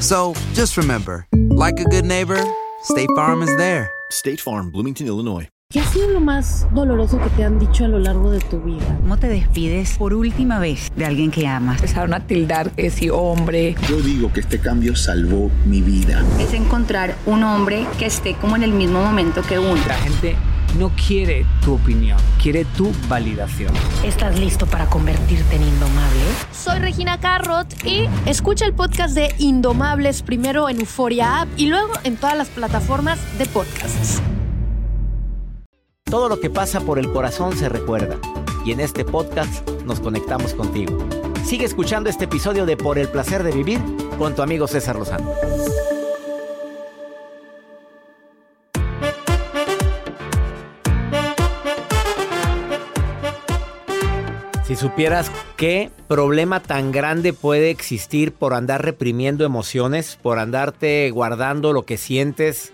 So just remember, like a good neighbor, State Farm is there. State Farm, Bloomington, Illinois. ¿Qué ha sido lo más doloroso que te han dicho a lo largo de tu vida? ¿Cómo te despides por última vez de alguien que amas? Empezaron a tildar que hombre. Yo digo que este cambio salvó mi vida. Es encontrar un hombre que esté como en el mismo momento que uno. La gente no quiere tu opinión, quiere tu validación. ¿Estás listo para convertirte en indomable? Soy Regina Carrot y escucha el podcast de Indomables primero en Euforia App y luego en todas las plataformas de podcasts. Todo lo que pasa por el corazón se recuerda. Y en este podcast nos conectamos contigo. Sigue escuchando este episodio de Por el placer de vivir con tu amigo César Lozano. Si supieras qué problema tan grande puede existir por andar reprimiendo emociones, por andarte guardando lo que sientes,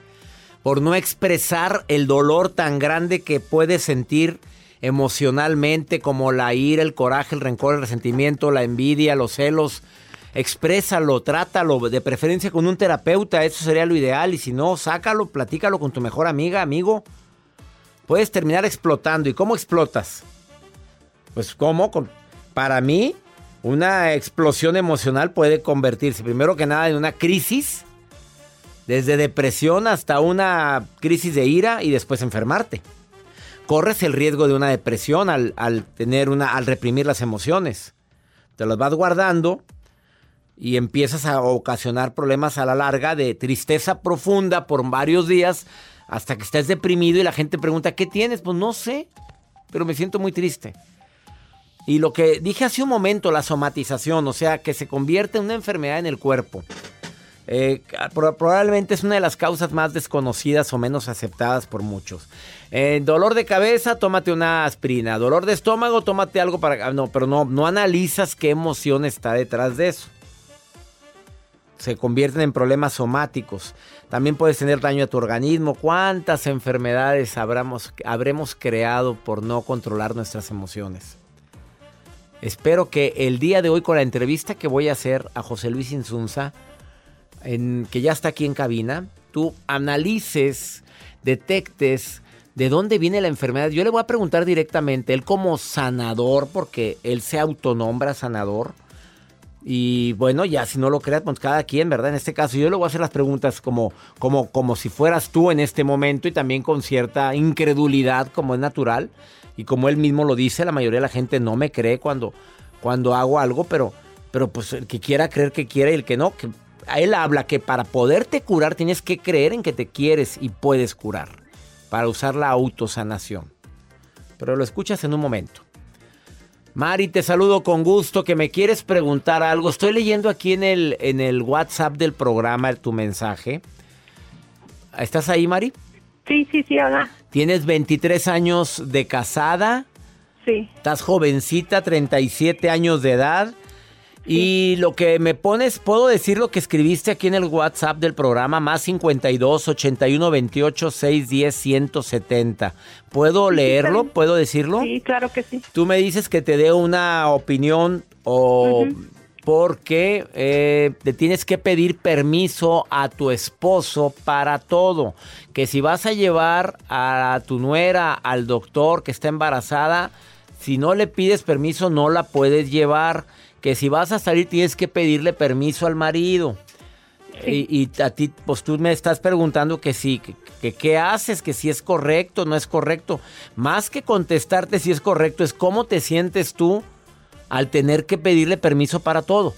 por no expresar el dolor tan grande que puedes sentir emocionalmente como la ira, el coraje, el rencor, el resentimiento, la envidia, los celos. Exprésalo, trátalo, de preferencia con un terapeuta, eso sería lo ideal. Y si no, sácalo, platícalo con tu mejor amiga, amigo. Puedes terminar explotando. ¿Y cómo explotas? Pues cómo, para mí, una explosión emocional puede convertirse, primero que nada, en una crisis desde depresión hasta una crisis de ira y después enfermarte. Corres el riesgo de una depresión al, al tener una, al reprimir las emociones. Te las vas guardando y empiezas a ocasionar problemas a la larga de tristeza profunda por varios días hasta que estés deprimido y la gente pregunta, ¿qué tienes? Pues no sé, pero me siento muy triste. Y lo que dije hace un momento, la somatización, o sea, que se convierte en una enfermedad en el cuerpo. Eh, pro- probablemente es una de las causas más desconocidas o menos aceptadas por muchos. Eh, dolor de cabeza, tómate una aspirina. Dolor de estómago, tómate algo para... ah, No, pero no, no analizas qué emoción está detrás de eso. Se convierten en problemas somáticos. También puedes tener daño a tu organismo. ¿Cuántas enfermedades habremos creado por no controlar nuestras emociones? Espero que el día de hoy con la entrevista que voy a hacer a José Luis Insunza, en- que ya está aquí en cabina, tú analices, detectes de dónde viene la enfermedad. Yo le voy a preguntar directamente, él como sanador, porque él se autonombra sanador. Y bueno, ya si no lo creas, pues cada quien, ¿verdad? En este caso, yo le voy a hacer las preguntas como, como, como si fueras tú en este momento y también con cierta incredulidad, como es natural. Y como él mismo lo dice, la mayoría de la gente no me cree cuando, cuando hago algo, pero, pero pues el que quiera creer que quiere y el que no, que a él habla que para poderte curar tienes que creer en que te quieres y puedes curar, para usar la autosanación. Pero lo escuchas en un momento. Mari, te saludo con gusto, que me quieres preguntar algo. Estoy leyendo aquí en el, en el WhatsApp del programa tu mensaje. ¿Estás ahí, Mari? Sí, sí, sí, hola. Tienes 23 años de casada. Sí. Estás jovencita, 37 años de edad. Y lo que me pones, puedo decir lo que escribiste aquí en el WhatsApp del programa, más 52 81 28 610 170. ¿Puedo leerlo? está bien. ¿Puedo decirlo? Sí, claro que sí. Tú me dices que te dé una opinión o porque eh, te tienes que pedir permiso a tu esposo para todo. Que si vas a llevar a tu nuera al doctor que está embarazada, si no le pides permiso no la puedes llevar. Que si vas a salir tienes que pedirle permiso al marido. Y, y a ti, pues tú me estás preguntando que sí, que qué haces, que si es correcto, no es correcto. Más que contestarte si es correcto, es cómo te sientes tú al tener que pedirle permiso para todo.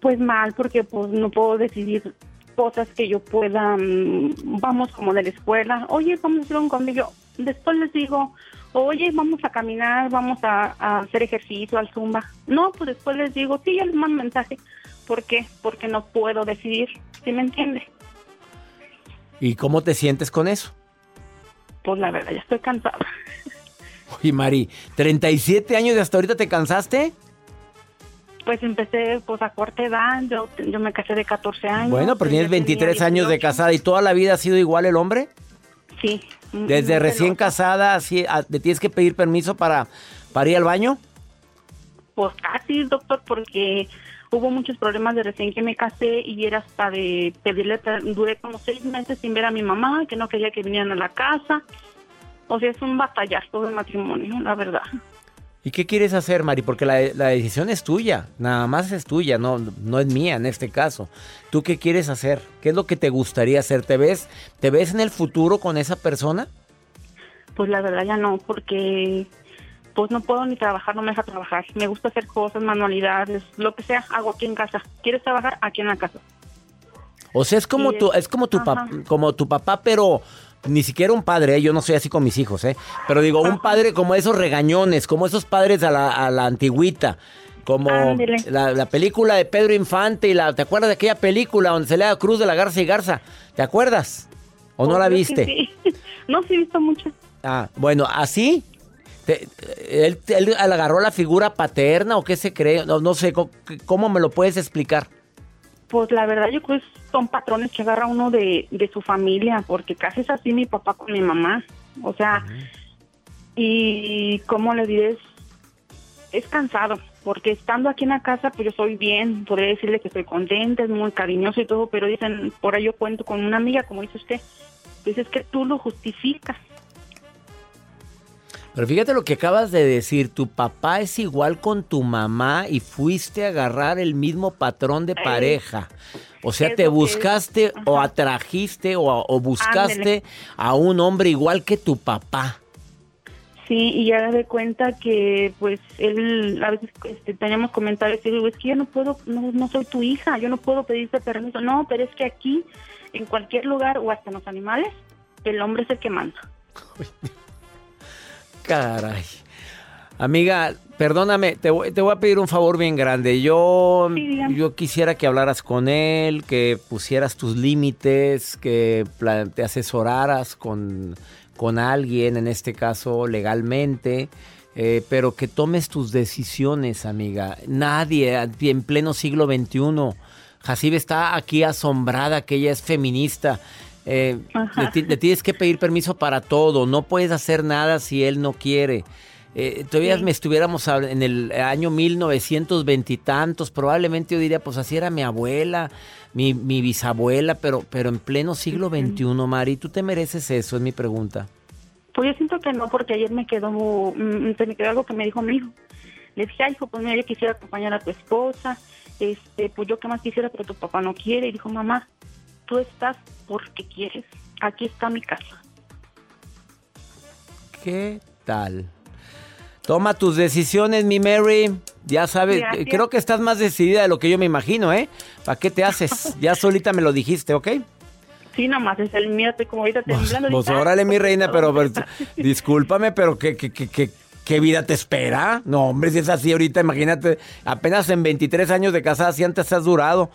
Pues mal, porque pues no puedo decidir cosas que yo pueda, mm, vamos como de la escuela, oye, vamos a hacer un convivio. Después les digo, oye, vamos a caminar, vamos a, a hacer ejercicio, al zumba. No, pues después les digo, sí, ya les mando mensaje. ¿Por qué? Porque no puedo decidir, ¿sí me entiende? ¿Y cómo te sientes con eso? Pues la verdad, ya estoy cansada. Oye, Mari, ¿37 años y hasta ahorita te cansaste? Pues empecé pues a corta edad, yo, yo me casé de 14 años. Bueno, pero tienes ella tenía 23 años de 18. casada y toda la vida ha sido igual el hombre. Sí. Desde recién celoso. casada, ¿te tienes que pedir permiso para, para ir al baño? Pues casi, doctor, porque hubo muchos problemas de recién que me casé y era hasta de pedirle, duré como seis meses sin ver a mi mamá, que no quería que vinieran a la casa. O sea, es un batallazo de matrimonio, la verdad. ¿Y qué quieres hacer, Mari? Porque la, la decisión es tuya, nada más es tuya, no, no es mía en este caso. ¿Tú qué quieres hacer? ¿Qué es lo que te gustaría hacer? ¿Te ves, te ves en el futuro con esa persona? Pues la verdad ya no, porque pues no puedo ni trabajar, no me deja trabajar. Me gusta hacer cosas, manualidades, lo que sea, hago aquí en casa. ¿Quieres trabajar? Aquí en la casa. O sea, es como tu, es como tu, pap- como tu papá, pero ni siquiera un padre, ¿eh? yo no soy así con mis hijos, ¿eh? Pero digo, un padre como esos regañones, como esos padres a la, a la antigüita. Como la, la película de Pedro Infante y la, ¿te acuerdas de aquella película donde se le da Cruz de la Garza y Garza? ¿Te acuerdas? ¿O no la Pues, creo viste? sí. No, sí he visto mucho. Ah, bueno, así. Te- él, él agarró la figura paterna o qué se cree? No, no sé, ¿cómo, cómo me lo puedes explicar? Pues la verdad yo creo que son patrones que agarra uno de, de su familia, porque casi es así mi papá con mi mamá. O sea, y cómo le diré, es, es cansado, porque estando aquí en la casa, pues yo soy bien, podría decirle que estoy contenta, es muy cariñoso y todo, pero dicen, por ahí yo cuento con una amiga, como dice usted, pues es que tú lo justificas. Pero fíjate lo que acabas de decir, tu papá es igual con tu mamá y fuiste a agarrar el mismo patrón de pareja. O sea, te buscaste o atrajiste o, o buscaste a un hombre igual que tu papá. Sí, y ya de cuenta que pues él a veces este, teníamos comentarios y digo, es que yo no puedo, no, no soy tu hija, yo no puedo pedirte permiso. No, pero es que aquí, en cualquier lugar o hasta en los animales, el hombre es el que manda. Caray. Amiga, perdóname, te voy, te voy a pedir un favor bien grande. Yo, Sí, yo quisiera que hablaras con él, que pusieras tus límites, que te asesoraras con, con alguien, en este caso legalmente, eh, pero que tomes tus decisiones, amiga. Nadie en pleno siglo XXI. Hasib está aquí asombrada que ella es feminista. Eh, le, ti- le tienes que pedir permiso para todo. No puedes hacer nada si él no quiere. Eh, todavía Sí. me estuviéramos en el año 1920 y tantos, probablemente yo diría, pues así era mi abuela, mi, mi bisabuela, pero, pero en pleno siglo XXI, Mari, ¿tú te mereces eso? Es mi pregunta. Pues yo siento que no, porque ayer me quedó, mm, se me quedó algo que me dijo mi hijo. Le dije, ay, hijo, pues mira, yo quisiera acompañar a tu esposa, este, pues yo qué más quisiera, pero tu papá no quiere. Y dijo, mamá, tú estás porque quieres. Aquí está mi casa. ¿Qué tal? Toma tus decisiones, mi Mary. Ya sabes, Gracias. creo que estás más decidida de lo que yo me imagino, ¿eh? ¿Para qué te haces? Ya solita me lo dijiste, ¿ok? Sí, nomás es el miedo, estoy como ahorita temblando. Pues ahorita. órale, mi reina, pero, pero, discúlpame, pero ¿qué, qué, qué, qué, qué vida te espera? No, hombre, si es así ahorita, imagínate, apenas en 23 años de casada, si antes has durado.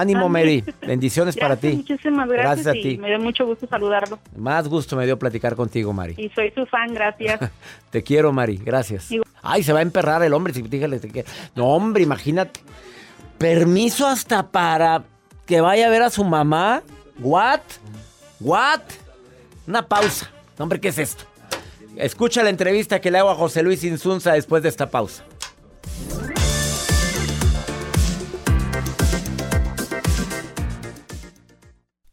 Ánimo, Mary. Bendiciones para ti. Muchísimas gracias, Gracias a y ti. me dio mucho gusto saludarlo. Más gusto me dio platicar contigo, Mari. Y soy su fan, gracias. Te quiero, Mari. Gracias. Ay, se va a emperrar el hombre. si- Dígale, te quiero. No, hombre, imagínate. Permiso hasta para que vaya a ver a su mamá. ¿What? ¿What? Una pausa. No, hombre, ¿qué es esto? Escucha la entrevista que le hago a José Luis Insunza después de esta pausa.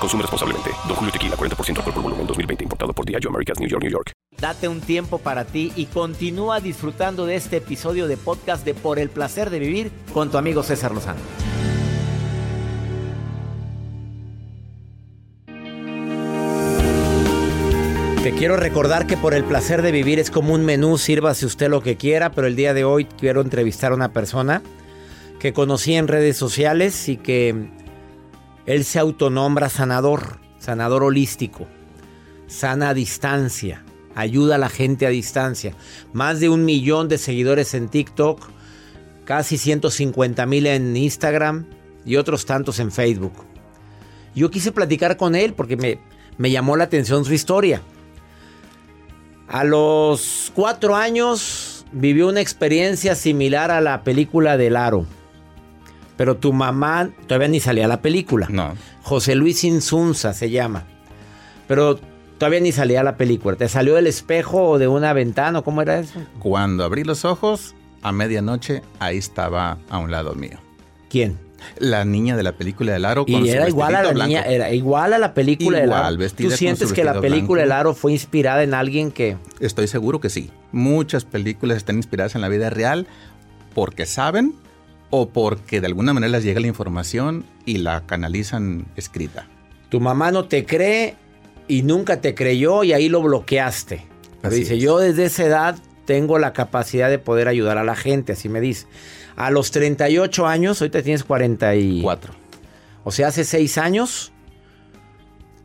Consume responsablemente. Don Julio Tequila, 40% alcohol por volumen, 2020. Importado por Diageo Americas, New York, New York. Date un tiempo para ti y continúa disfrutando de este episodio de podcast de Por el Placer de Vivir con tu amigo César Lozano. Te quiero recordar que por el placer de vivir es como un menú, sírvase usted lo que quiera, pero el día de hoy quiero entrevistar a una persona que conocí en redes sociales y que él se autonombra sanador, sanador holístico, sana a distancia, ayuda a la gente a distancia. Más de un millón de seguidores en TikTok, casi 150 mil en Instagram y otros tantos en Facebook. Yo quise platicar con él porque me, me llamó la atención su historia. A los cuatro años vivió una experiencia similar a la película del Aro. Pero tu mamá todavía ni salía la película. No. José Luis Insunza se llama. Pero todavía ni salía la película. ¿Te salió del espejo o de una ventana? ¿Cómo era eso? Cuando abrí los ojos, a medianoche, ahí estaba a un lado mío. ¿Quién? La niña de la película del aro. Y era igual a la niña, era igual a la película igual, del aro. Vestida ¿Tú sientes que la película del aro fue inspirada en alguien que.? Estoy seguro que sí. Muchas películas están inspiradas en la vida real porque saben o porque de alguna manera les llega la información y la canalizan escrita. Tu mamá no te cree y nunca te creyó y ahí lo bloqueaste. Pero dice, es. yo desde esa edad tengo la capacidad de poder ayudar a la gente, así me dice. A los 38 años, ahorita tienes 44. O sea, hace 6 años,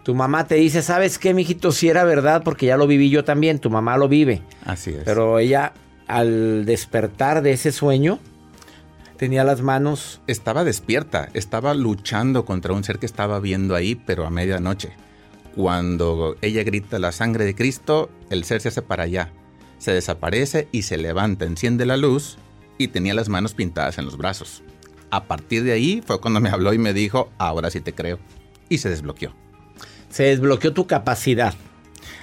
tu mamá te dice, ¿sabes qué, mijito? Si era verdad, porque ya lo viví yo también, tu mamá lo vive. Así es. Pero ella, al despertar de ese sueño, tenía las manos... Estaba despierta, estaba luchando contra un ser que estaba viendo ahí, pero a medianoche. Cuando ella grita la sangre de Cristo, el ser se hace para allá. Se desaparece y se levanta, enciende la luz y tenía las manos pintadas en los brazos. A partir de ahí fue cuando me habló y me dijo, ahora sí te creo. Y se desbloqueó. Se desbloqueó tu capacidad.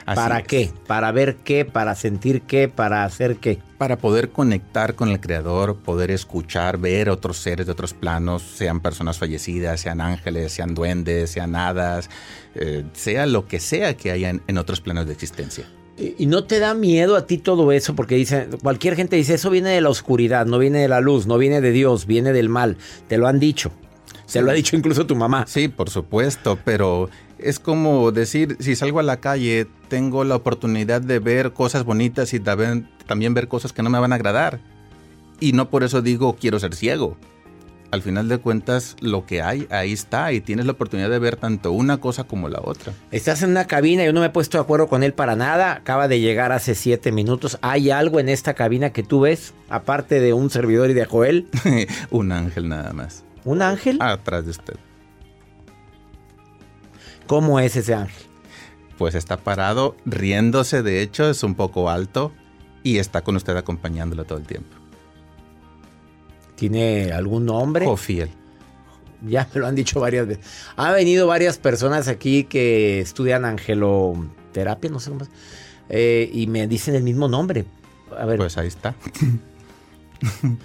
Así ¿Para es. qué? ¿Para ver qué? ¿Para sentir qué? ¿Para hacer qué? Para poder conectar con el Creador, poder escuchar, ver otros seres de otros planos, sean personas fallecidas, sean ángeles, sean duendes, sean hadas, eh, sea lo que sea que haya en, en otros planos de existencia. ¿Y y no te da miedo a ti todo eso? Porque dice, cualquier gente dice, eso viene de la oscuridad, no viene de la luz, no viene de Dios, viene del mal. Te lo han dicho. Se lo ha dicho incluso tu mamá. Sí, por supuesto, pero es como decir, si salgo a la calle, tengo la oportunidad de ver cosas bonitas y también, también ver cosas que no me van a agradar. Y no por eso digo quiero ser ciego. Al final de cuentas, lo que hay, ahí está, y tienes la oportunidad de ver tanto una cosa como la otra. Estás en una cabina, yo no me he puesto de acuerdo con él para nada. Acaba de llegar hace siete minutos. ¿Hay algo en esta cabina que tú ves, aparte de un servidor y de Joel? un ángel nada más. ¿Un ángel? Atrás de usted. ¿Cómo es ese ángel? Pues está parado, riéndose, de hecho, es un poco alto y está con usted acompañándolo todo el tiempo. ¿Tiene algún nombre? Jofiel. Ya me lo han dicho varias veces. Ha venido varias personas aquí que estudian angeloterapia, no sé cómo es, eh, y me dicen el mismo nombre. A ver. Pues ahí está.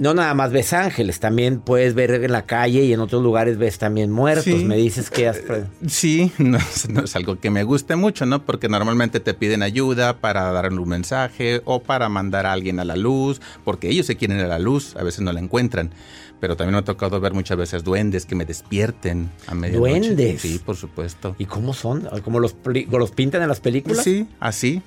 no nada más ves ángeles, también puedes ver en la calle y en otros lugares ves también muertos. Sí. Me dices que has... Eh, Sí, no, es- no es algo que me guste mucho, ¿no? Porque normalmente te piden ayuda para dar un mensaje o para mandar a alguien a la luz, porque ellos se quieren ir a la luz, a veces no la encuentran. Pero también me ha tocado ver muchas veces duendes que me despierten a medianoche. ¿Duendes? Sí, por supuesto. ¿Y cómo son? ¿Cómo los, los pintan en las películas? Sí, así.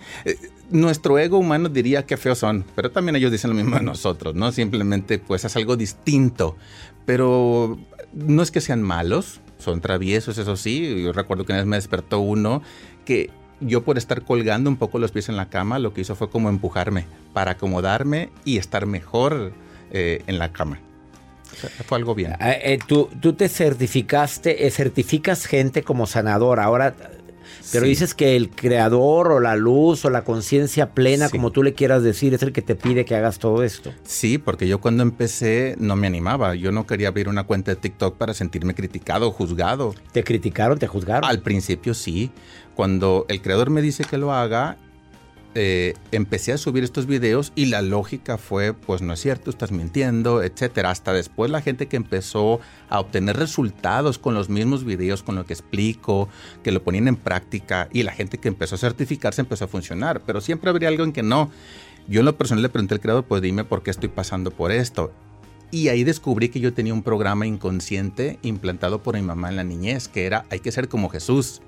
Nuestro ego humano diría que feos son, pero también ellos dicen lo mismo de nosotros, ¿no? Simplemente pues es algo distinto. Pero no es que sean malos, son traviesos, eso sí. Yo recuerdo que una vez me despertó uno que yo por estar colgando un poco los pies en la cama, lo que hizo fue como empujarme para acomodarme y estar mejor eh, en la cama. Fue algo bien. Eh, eh, tú, te certificaste, certificas gente como sanador. Ahora, pero Sí. dices que el creador o la luz o la conciencia plena, Sí. como tú le quieras decir, es el que te pide que hagas todo esto. Sí, porque yo cuando empecé no me animaba. Yo no quería abrir una cuenta de TikTok para sentirme criticado juzgado. ¿Te criticaron, te juzgaron? Al principio sí. Cuando el creador me dice que lo haga, eh, empecé a subir estos videos y la lógica fue, pues no es cierto, estás mintiendo, etcétera. Hasta después la gente que empezó a obtener resultados con los mismos videos, con lo que explico, que lo ponían en práctica y la gente que empezó a certificarse empezó a funcionar. Pero siempre habría algo en que no. Yo en lo personal le pregunté al creador, pues dime por qué estoy pasando por esto. Y ahí descubrí que yo tenía un programa inconsciente implantado por mi mamá en la niñez, que era hay que ser como Jesús.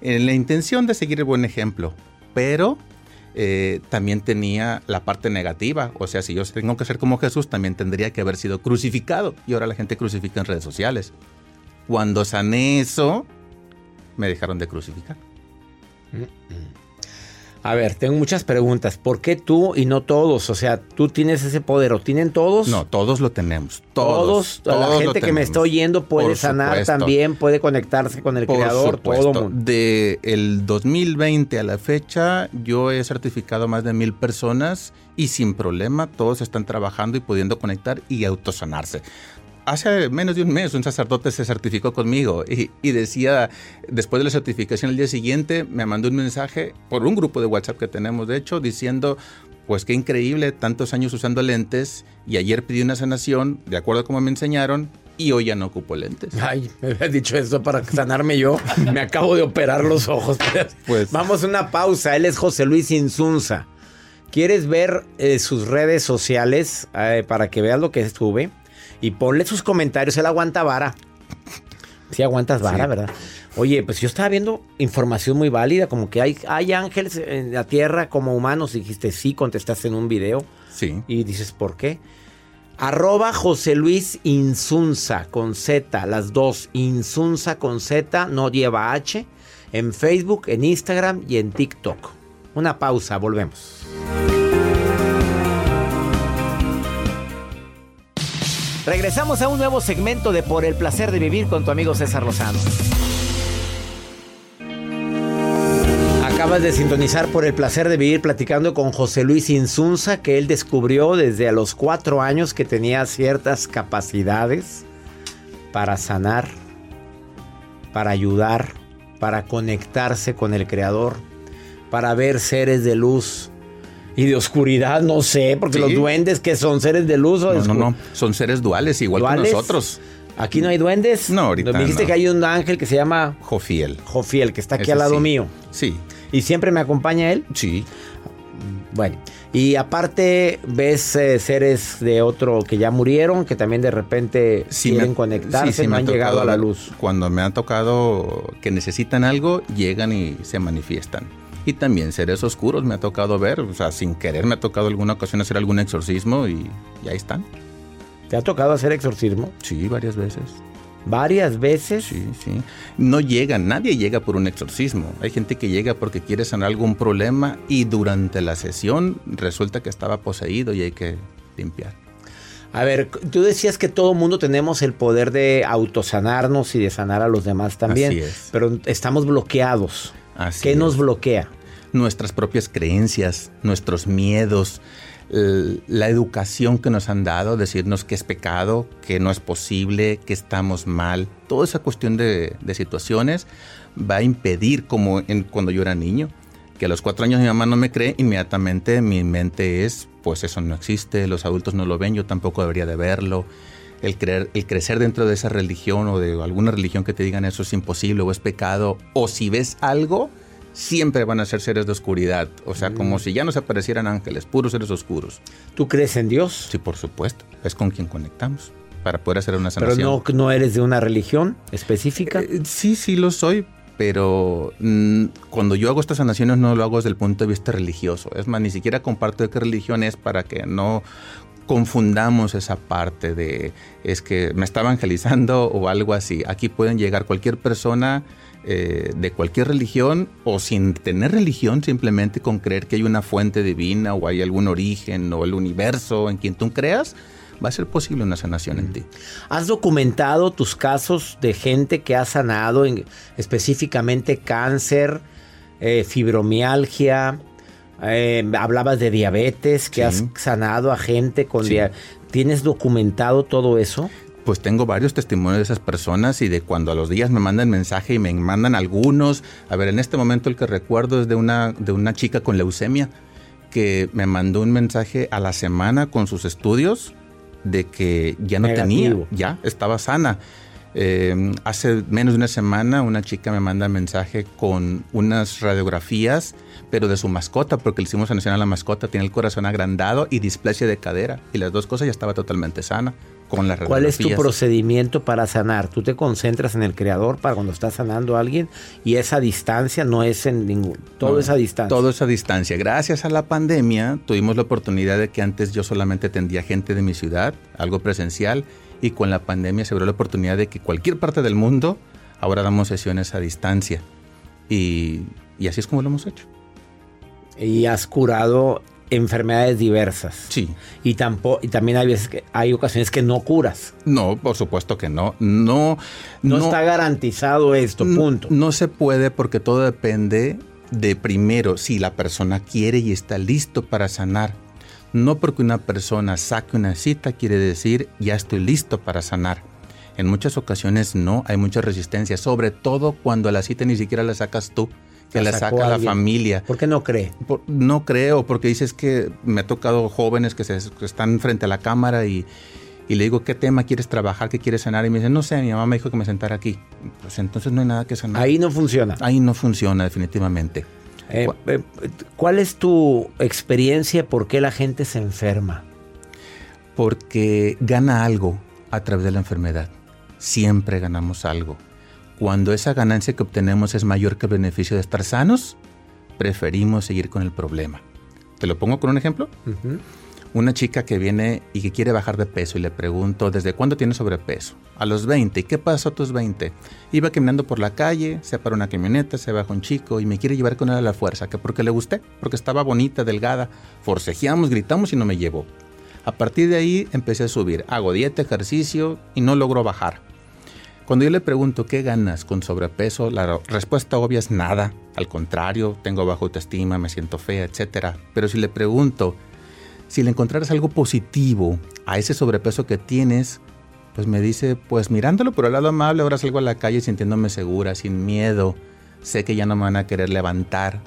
En la intención de seguir el buen ejemplo, pero eh, también tenía la parte negativa. O sea, si yo tengo que ser como Jesús, también tendría que haber sido crucificado. Y ahora la gente crucifica en redes sociales. Cuando sané eso, me dejaron de crucificar. A ver, tengo muchas preguntas. ¿Por qué tú y no todos? O sea, tú tienes ese poder o tienen todos. No, todos lo tenemos. Todos, Todos. la todos gente que me está oyendo puede Por sanar supuesto. también, puede conectarse con el Por creador, supuesto. todo mundo. De el 2020 a la fecha, yo he certificado más de mil personas y sin problema todos están trabajando y pudiendo conectar y autosanarse. Hace menos de un mes un sacerdote se certificó conmigo y, y decía, después de la certificación el día siguiente, me mandó un mensaje por un grupo de WhatsApp que tenemos, de hecho, diciendo, pues qué increíble, tantos años usando lentes y ayer pedí una sanación, de acuerdo a como me enseñaron, y hoy ya no ocupo lentes. Ay, me habías dicho eso para sanarme yo. Me acabo de operar los ojos. Pues- Vamos a una pausa. Él es José Luis Insunza. ¿Quieres ver eh, sus redes sociales eh, para que veas lo que sube? Y ponle sus comentarios. Él aguanta vara. Sí, aguantas vara, Sí. ¿verdad? Oye, pues yo estaba viendo información muy válida, como que hay, hay ángeles en la tierra como humanos. Dijiste sí, contestaste en un video. Sí. Y dices, ¿por qué? Arroba José Luis Insunza con Z, las dos. Insunza con Z, no lleva H. En Facebook, en Instagram y en TikTok. Una pausa, volvemos. Regresamos a un nuevo segmento de Por el placer de vivir con tu amigo César Lozano. Acabas de sintonizar por el placer de vivir platicando con José Luis Insunza, que él descubrió desde a los cuatro años que tenía ciertas capacidades para sanar, para ayudar, para conectarse con el Creador, para ver seres de luz y de oscuridad, no sé, porque Sí. los duendes que son seres de luz o de No, no, no. Son seres duales, igual ¿Duales? que nosotros. Aquí no hay duendes. No, ahorita Me dijiste no. que hay un ángel que se llama Jofiel. Jofiel, que está aquí Ese al lado sí. mío. Sí. ¿Y siempre me acompaña él? Sí. Bueno, y aparte ves eh, seres de otro que ya murieron, que también de repente Sí quieren me- conectarse, sí, sí no han llegado a la luz. Cuando me ha tocado que necesitan algo, llegan y se manifiestan. Y también seres oscuros me ha tocado ver, o sea, sin querer me ha tocado alguna ocasión hacer algún exorcismo y, y ahí están. ¿Te ha tocado hacer exorcismo? Sí, varias veces. ¿Varias veces? Sí, sí. No llegan, nadie llega por un exorcismo. Hay gente que llega porque quiere sanar algún problema y durante la sesión resulta que estaba poseído y hay que limpiar. A ver, tú decías que todo mundo tenemos el poder de autosanarnos y de sanar a los demás también, Así es. pero estamos bloqueados. Así ¿Qué es. nos bloquea? nuestras propias creencias, nuestros miedos, la educación que nos han dado, decirnos que es pecado, que no es posible, que estamos mal. Toda esa cuestión de, de situaciones va a impedir, como en- cuando yo era niño, que a los cuatro años mi mamá no me cree, inmediatamente mi mente es, pues eso no existe, los adultos no lo ven, yo tampoco debería de verlo. El, creer, el crecer dentro de esa religión o de alguna religión que te digan eso es imposible o es pecado, o si ves algo, siempre van a ser seres de oscuridad. O sea, como si ya no se aparecieran ángeles, puros seres oscuros. ¿Tú crees en Dios? Sí, por supuesto. Es con quien conectamos para poder hacer una sanación. Pero no, no eres de una religión específica. Eh, sí, sí lo soy, pero mm, cuando yo hago estas sanaciones no lo hago desde el punto de vista religioso. Es más, ni siquiera comparto de qué religión es para que no confundamos esa parte de es que me está evangelizando o algo así. Aquí pueden llegar cualquier persona eh, de cualquier religión o sin tener religión, simplemente con creer que hay una fuente divina o hay algún origen o el universo en quien tú creas, va a ser posible una sanación en ti. ¿Has documentado tus casos de gente que ha sanado específicamente cáncer, eh, fibromialgia? Eh, hablabas de diabetes, que has sanado a gente con diabetes. ¿Tienes documentado todo eso? Pues tengo varios testimonios de esas personas y de cuando a los días me mandan mensaje y me mandan algunos. A ver, en este momento el que recuerdo es de una, de una chica con leucemia que me mandó un mensaje a la semana con sus estudios de que ya no tenía, ya estaba sana. Eh, hace menos de una semana una chica me manda mensaje con unas radiografías, pero de su mascota, porque le hicimos sanación a la mascota, tiene el corazón agrandado y displasia de cadera. Y las dos cosas ya estaba totalmente sana con las ¿Cuál es tu procedimiento para sanar? Tú te concentras en el creador para cuando estás sanando a alguien y esa distancia no es en ningún... Todo esa distancia. Todo esa distancia. Gracias a la pandemia tuvimos la oportunidad de que antes yo solamente atendía gente de mi ciudad, algo presencial, y con la pandemia se abrió la oportunidad de que cualquier parte del mundo ahora damos sesiones a distancia. Y, y así es como lo hemos hecho. Y has curado enfermedades diversas. Sí. Y, tampoco, y también hay veces que hay ocasiones que no curas. No, por supuesto que no. No, no, está garantizado esto, punto. No se puede porque todo depende de primero si la persona quiere y está listo para sanar. No porque una persona saque una cita quiere decir ya estoy listo para sanar. En muchas ocasiones no, hay mucha resistencia, sobre todo cuando la cita ni siquiera la sacas tú que la, saca la familia. ¿Por qué no cree? no creo, porque dices que me ha tocado jóvenes que, se, están frente a la cámara y, le digo, ¿qué tema quieres trabajar? ¿Qué quieres sanar? Y me dicen, no sé, mi mamá me dijo que me sentara aquí. Pues entonces no hay nada que sanar. Ahí no funciona. Ahí no funciona, definitivamente. Eh, eh, ¿Cuál es tu experiencia? ¿Por qué la gente se enferma? Porque gana algo a través de la enfermedad. Siempre ganamos algo. Cuando esa ganancia que obtenemos es mayor que el beneficio de estar sanos, preferimos seguir con el problema. ¿Te lo pongo con un ejemplo? Una chica que viene y que quiere bajar de peso y le pregunto, ¿desde cuándo tiene sobrepeso? A los 20. ¿Y qué pasó a tus 20? Iba caminando por la calle, se para una camioneta, se baja un chico y me quiere llevar con él a la fuerza, que porque le gusté, porque estaba bonita, delgada. Forcejeamos, gritamos y no me llevó. A partir de ahí empecé a subir. Hago dieta, ejercicio y no logro bajar. Cuando yo le pregunto qué ganas con sobrepeso, la respuesta obvia es nada. Al contrario, tengo baja autoestima, me siento fea, etc. Pero si le pregunto, si le encontraras algo positivo a ese sobrepeso que tienes, pues me dice, pues mirándolo por el lado amable, ahora salgo a la calle sintiéndome segura, sin miedo. Sé que ya no me van a querer levantar.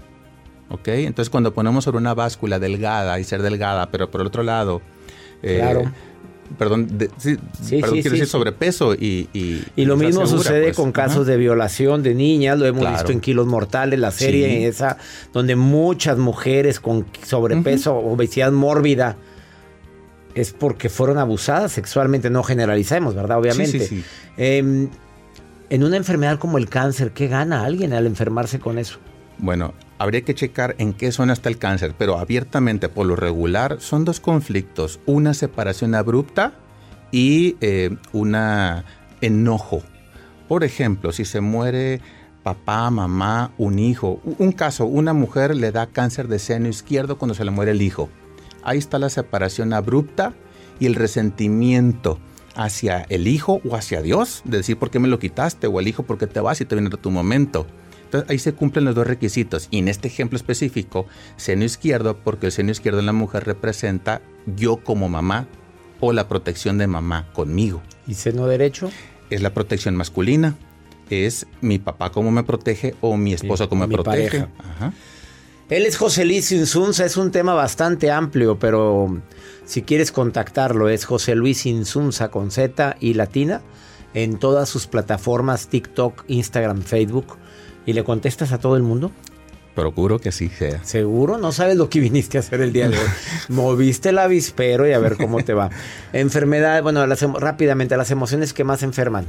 ¿Ok? Entonces cuando ponemos sobre una báscula delgada y ser delgada, pero por el otro lado, eh, claro perdón, sí, quiero decir sobrepeso y... Y, lo mismo sucede pues. con casos de violación de niñas, lo hemos visto en Kilos Mortales, la serie esa, donde muchas mujeres con sobrepeso, obesidad mórbida, es porque fueron abusadas sexualmente, no generalicemos, ¿verdad? Obviamente. Eh, en una enfermedad como el cáncer, ¿qué gana alguien al enfermarse con eso? Bueno, habría que checar en qué zona está el cáncer, pero abiertamente por lo regular son dos conflictos, una separación abrupta y eh, una enojo. Por ejemplo, si se muere papá, mamá, un hijo, un caso, una mujer le da cáncer de seno izquierdo cuando se le muere el hijo. Ahí está la separación abrupta y el resentimiento hacia el hijo o hacia Dios, de decir por qué me lo quitaste, o el hijo por qué te vas y te viene tu momento. Entonces ahí se cumplen los dos requisitos. Y en este ejemplo específico, seno izquierdo, porque el seno izquierdo en la mujer representa yo como mamá o la protección de mamá conmigo. ¿Y seno derecho? Es la protección masculina. Es mi papá como me protege o mi esposa como me protege. Él es José Luis Insunza, es un tema bastante amplio, pero si quieres contactarlo es José Luis Insunza con Z y latina en todas sus plataformas TikTok, Instagram, Facebook y le contestas a todo el mundo. Procuro que sí sea. ¿Seguro? No sabes lo que viniste a hacer el día de hoy. Moviste el avispero y a ver cómo te va. Enfermedad, bueno, rápidamente, las emociones que más enferman.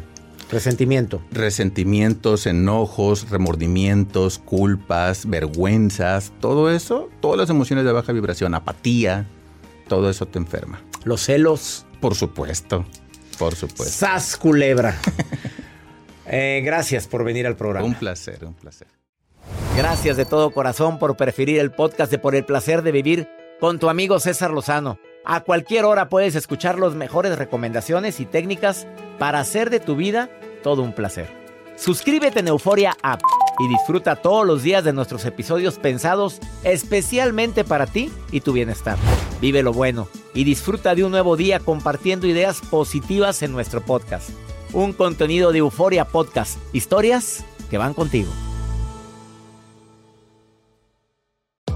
Resentimiento. Resentimientos, enojos, remordimientos, culpas, vergüenzas, todo eso, todas las emociones de baja vibración, apatía, todo eso te enferma. Los celos. Por supuesto, por supuesto. Sas culebra. Eh, gracias por venir al programa. Un placer, un placer. Gracias de todo corazón por preferir el podcast de Por el placer de vivir con tu amigo César Lozano. A cualquier hora puedes escuchar las mejores recomendaciones y técnicas para hacer de tu vida todo un placer. Suscríbete en Euforia App y disfruta todos los días de nuestros episodios pensados especialmente para ti y tu bienestar. Vive lo bueno y disfruta de un nuevo día compartiendo ideas positivas en nuestro podcast. Un contenido de Euforia Podcast, historias que van contigo.